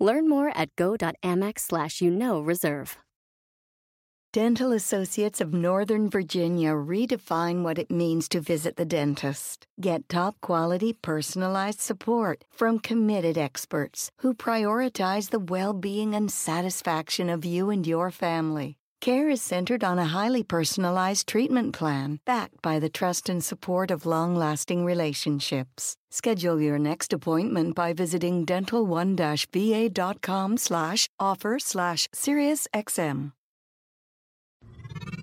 Learn more at go.amex slash you know reserve. Dental Associates of Northern Virginia redefine what it means to visit the dentist. Get top quality personalized support from committed experts who prioritize the well being and satisfaction of you and your family. Care is centered on a highly personalized treatment plan backed by the trust and support of long lasting relationships. Schedule your next appointment by visiting dental1-va.com slash offer slash SiriusXM.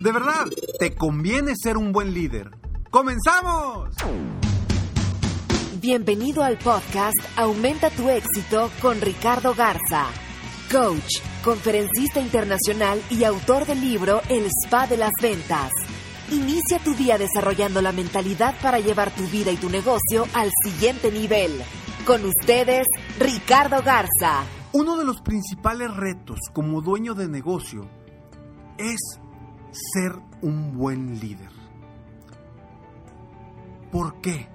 De verdad, te conviene ser un buen líder. ¡Comenzamos! Bienvenido al podcast Aumenta tu éxito con Ricardo Garza, coach, conferencista internacional y autor del libro El Spa de las Ventas. Inicia tu día desarrollando la mentalidad para llevar tu vida y tu negocio al siguiente nivel. Con ustedes, Ricardo Garza. Uno de los principales retos como dueño de negocio es ser un buen líder. ¿Por qué?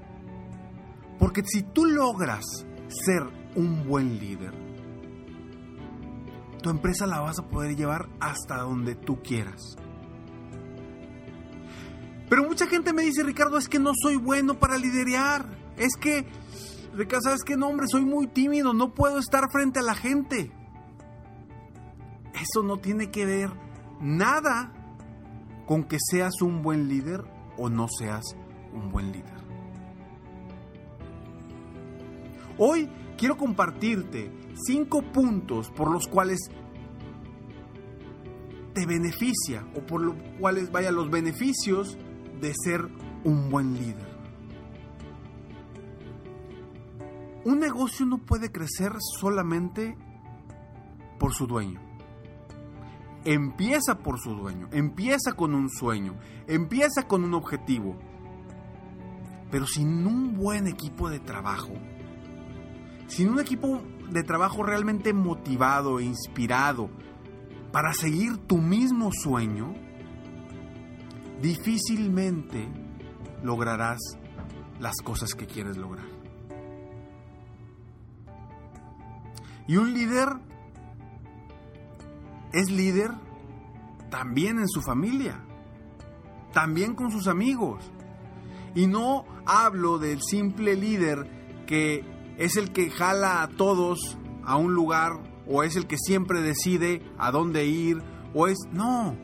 Porque si tú logras ser un buen líder, tu empresa la vas a poder llevar hasta donde tú quieras. Pero mucha gente me dice, Ricardo, es que no soy bueno para liderar. Es que, Ricardo, ¿sabes qué nombre? Soy muy tímido, no puedo estar frente a la gente. Eso no tiene que ver nada con que seas un buen líder o no seas un buen líder. Hoy quiero compartirte cinco puntos por los cuales te beneficia o por los cuales vaya los beneficios de ser un buen líder. Un negocio no puede crecer solamente por su dueño. Empieza por su dueño, empieza con un sueño, empieza con un objetivo. Pero sin un buen equipo de trabajo, sin un equipo de trabajo realmente motivado e inspirado para seguir tu mismo sueño, difícilmente lograrás las cosas que quieres lograr. Y un líder es líder también en su familia, también con sus amigos. Y no hablo del simple líder que es el que jala a todos a un lugar o es el que siempre decide a dónde ir o es... No.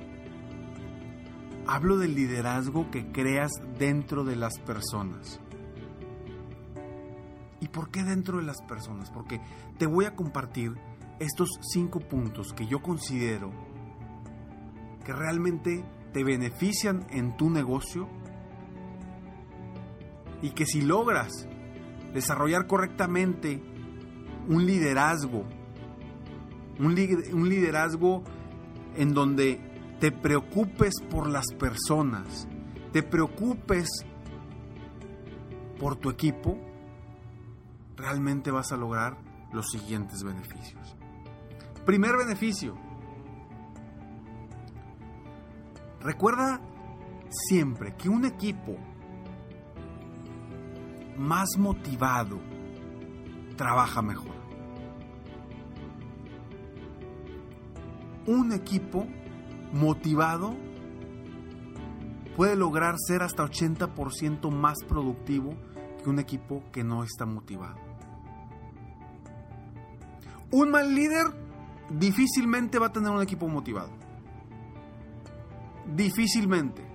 Hablo del liderazgo que creas dentro de las personas. ¿Y por qué dentro de las personas? Porque te voy a compartir estos cinco puntos que yo considero que realmente te benefician en tu negocio y que si logras desarrollar correctamente un liderazgo, un, liderazgo en donde te preocupes por las personas, te preocupes por tu equipo, realmente vas a lograr los siguientes beneficios. Primer beneficio. Recuerda siempre que un equipo más motivado trabaja mejor. Un equipo motivado puede lograr ser hasta 80% más productivo que un equipo que no está motivado. Un mal líder difícilmente va a tener un equipo motivado. Difícilmente.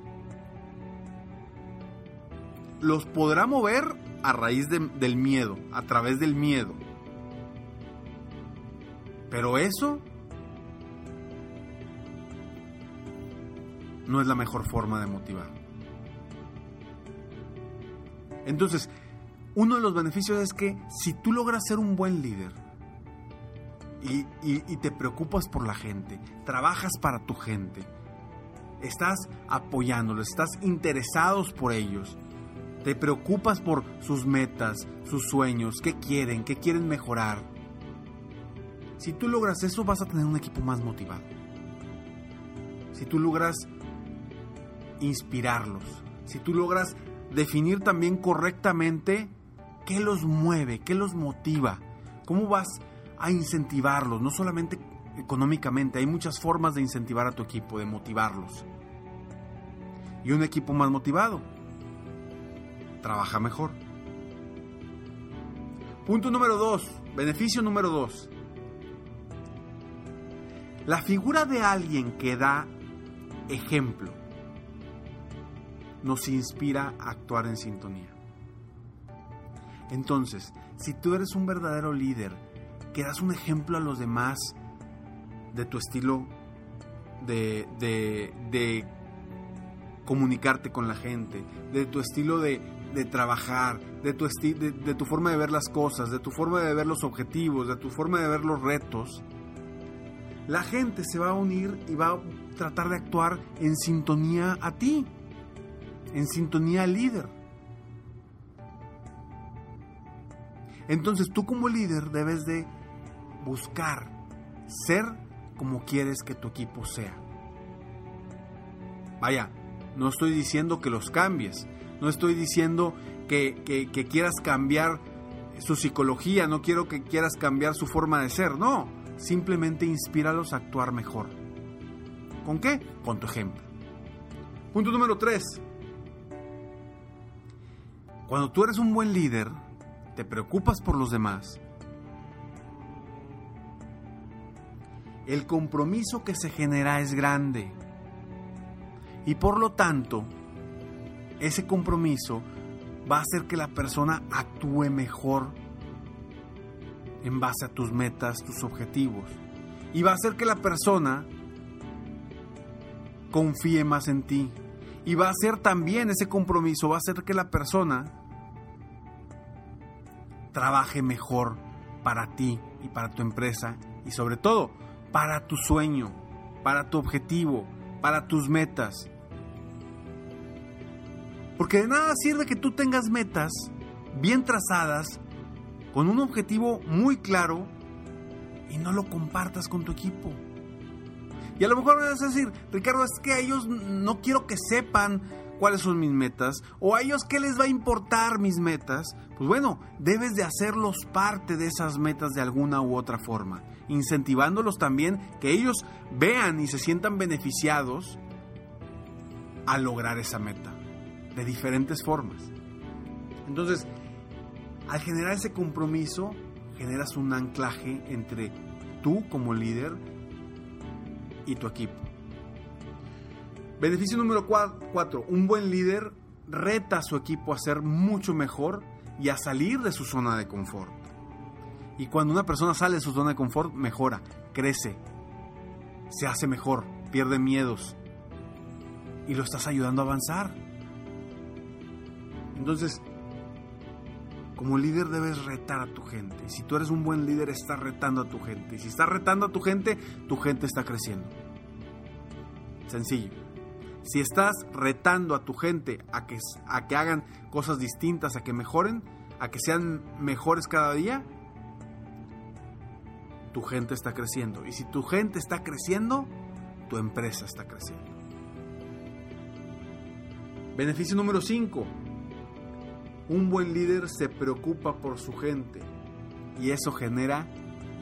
Los podrá mover a raíz del miedo, a través del miedo. Pero eso no es la mejor forma de motivar. Entonces, uno de los beneficios es que si tú logras ser un buen líder, y, y te preocupas por la gente, trabajas para tu gente, estás apoyándolos, estás interesados por ellos, te preocupas por sus metas, sus sueños, qué quieren, qué quieren mejorar. Si tú logras eso vas a tener un equipo más motivado. Si tú logras inspirarlos, si tú logras definir también correctamente qué los mueve, qué los motiva, cómo vas a incentivarlos, no solamente económicamente, hay muchas formas de incentivar a tu equipo, de motivarlos. Y un equipo más motivado trabaja mejor. Punto número dos, beneficio número dos. La figura de alguien que da ejemplo nos inspira a actuar en sintonía. Entonces, si tú eres un verdadero líder, que das un ejemplo a los demás de tu estilo de, de, comunicarte con la gente, de tu estilo de, trabajar, de tu, de tu forma de ver las cosas, de tu forma de ver los objetivos, de tu forma de ver los retos, la gente se va a unir y va a tratar de actuar en sintonía a ti, en sintonía al líder. Entonces tú como líder debes de buscar ser como quieres que tu equipo sea. Vaya, no estoy diciendo que los cambies, no estoy diciendo que, quieras cambiar su psicología, no quiero que quieras cambiar su forma de ser, no, simplemente inspíralos a actuar mejor. ¿Con qué? Con tu ejemplo. Punto número 3. Cuando tú eres un buen líder, te preocupas por los demás, el compromiso que se genera es grande. Y por lo tanto, ese compromiso va a hacer que la persona actúe mejor en base a tus metas, tus objetivos. Y va a hacer que la persona confíe más en ti. Y va a hacer también ese compromiso, va a hacer que la persona trabaje mejor para ti y para tu empresa y sobre todo para tu sueño, para tu objetivo, para tus metas. Porque de nada sirve que tú tengas metas bien trazadas, con un objetivo muy claro, y no lo compartas con tu equipo. Y a lo mejor me vas a decir, Ricardo, es que a ellos no quiero que sepan cuáles son mis metas, o a ellos qué les va a importar mis metas, pues bueno, debes de hacerlos parte de esas metas de alguna u otra forma, incentivándolos también que ellos vean y se sientan beneficiados a lograr esa meta, de diferentes formas. Entonces, al generar ese compromiso, generas un anclaje entre tú como líder y tu equipo. Beneficio número 4. Un buen líder reta a su equipo a ser mucho mejor y a salir de su zona de confort. Y cuando una persona sale de su zona de confort, mejora, crece, se hace mejor, pierde miedos y lo estás ayudando a avanzar. Entonces, como líder debes retar a tu gente. Si tú eres un buen líder, estás retando a tu gente. Y si estás retando a tu gente, tu gente está creciendo. Sencillo. Si estás retando a tu gente a que, a que hagan cosas distintas, a que mejoren, a que sean mejores cada día, tu gente está creciendo. Y si tu gente está creciendo, tu empresa está creciendo. Beneficio número 5. Un buen líder se preocupa por su gente y eso genera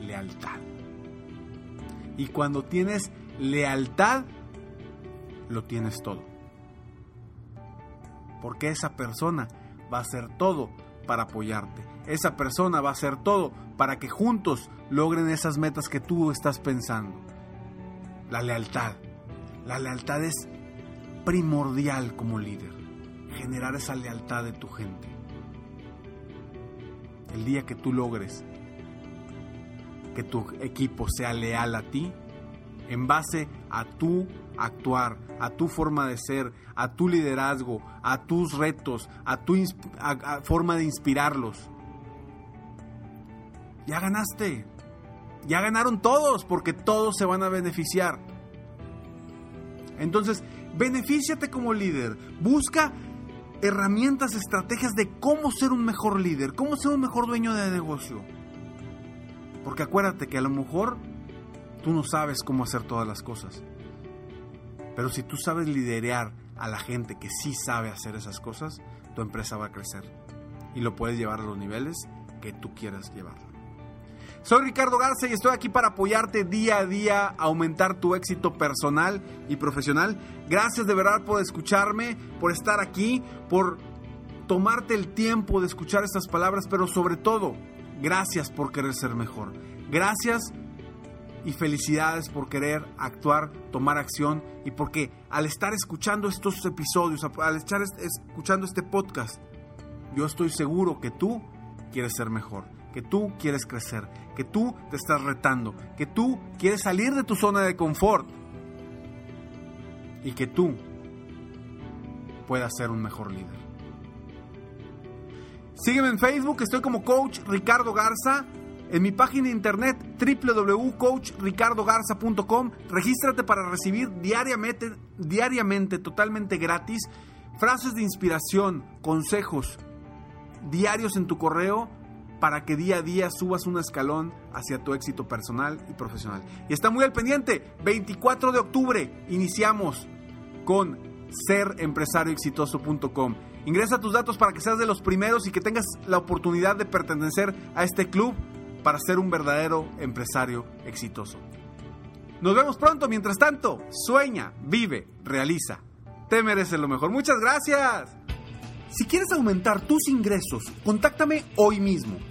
lealtad. Y cuando tienes lealtad, lo tienes todo. Porque esa persona va a hacer todo para apoyarte. Esa persona va a hacer todo para que juntos logren esas metas que tú estás pensando. La lealtad. La lealtad es primordial como líder. Generar esa lealtad de tu gente. El día que tú logres que tu equipo sea leal a ti, en base a tu actuar, a tu forma de ser, a tu liderazgo, a tus retos, a tu forma de inspirarlos. Ya ganaste. ya ganaron todos porque todos se van a beneficiar. Entonces, benefíciate como líder. Busca herramientas, estrategias de cómo ser un mejor líder, cómo ser un mejor dueño de negocio. Porque acuérdate que a lo mejor tú no sabes cómo hacer todas las cosas. Pero si tú sabes liderear a la gente que sí sabe hacer esas cosas, tu empresa va a crecer. Y lo puedes llevar a los niveles que tú quieras llevarlo. Soy Ricardo Garza y estoy aquí para apoyarte día a día aumentar tu éxito personal y profesional. Gracias de verdad por escucharme, por estar aquí, por tomarte el tiempo de escuchar estas palabras, pero sobre todo, gracias por querer ser mejor. Gracias y felicidades por querer actuar, tomar acción y porque al estar escuchando estos episodios, al estar escuchando este podcast, yo estoy seguro que tú quieres ser mejor, que tú quieres crecer, que tú te estás retando, que tú quieres salir de tu zona de confort y que tú puedas ser un mejor líder. Sígueme en Facebook, estoy como coach Ricardo Garza. En mi página de internet www.coachricardogarza.com, regístrate para recibir diariamente, diariamente, totalmente gratis, frases de inspiración, consejos diarios en tu correo para que día a día subas un escalón hacia tu éxito personal y profesional. Y está muy al pendiente, 24 de octubre iniciamos con serempresarioexitoso.com. Ingresa tus datos para que seas de los primeros y que tengas la oportunidad de pertenecer a este club para ser un verdadero empresario exitoso. Nos vemos pronto, mientras tanto, sueña, vive, realiza. Te mereces lo mejor. Muchas gracias. Si quieres aumentar tus ingresos, contáctame hoy mismo.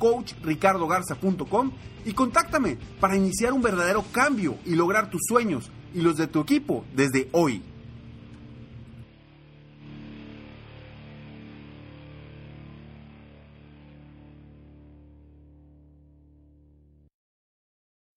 www.coachricardogarza.com y contáctame para iniciar un verdadero cambio y lograr tus sueños y los de tu equipo desde hoy.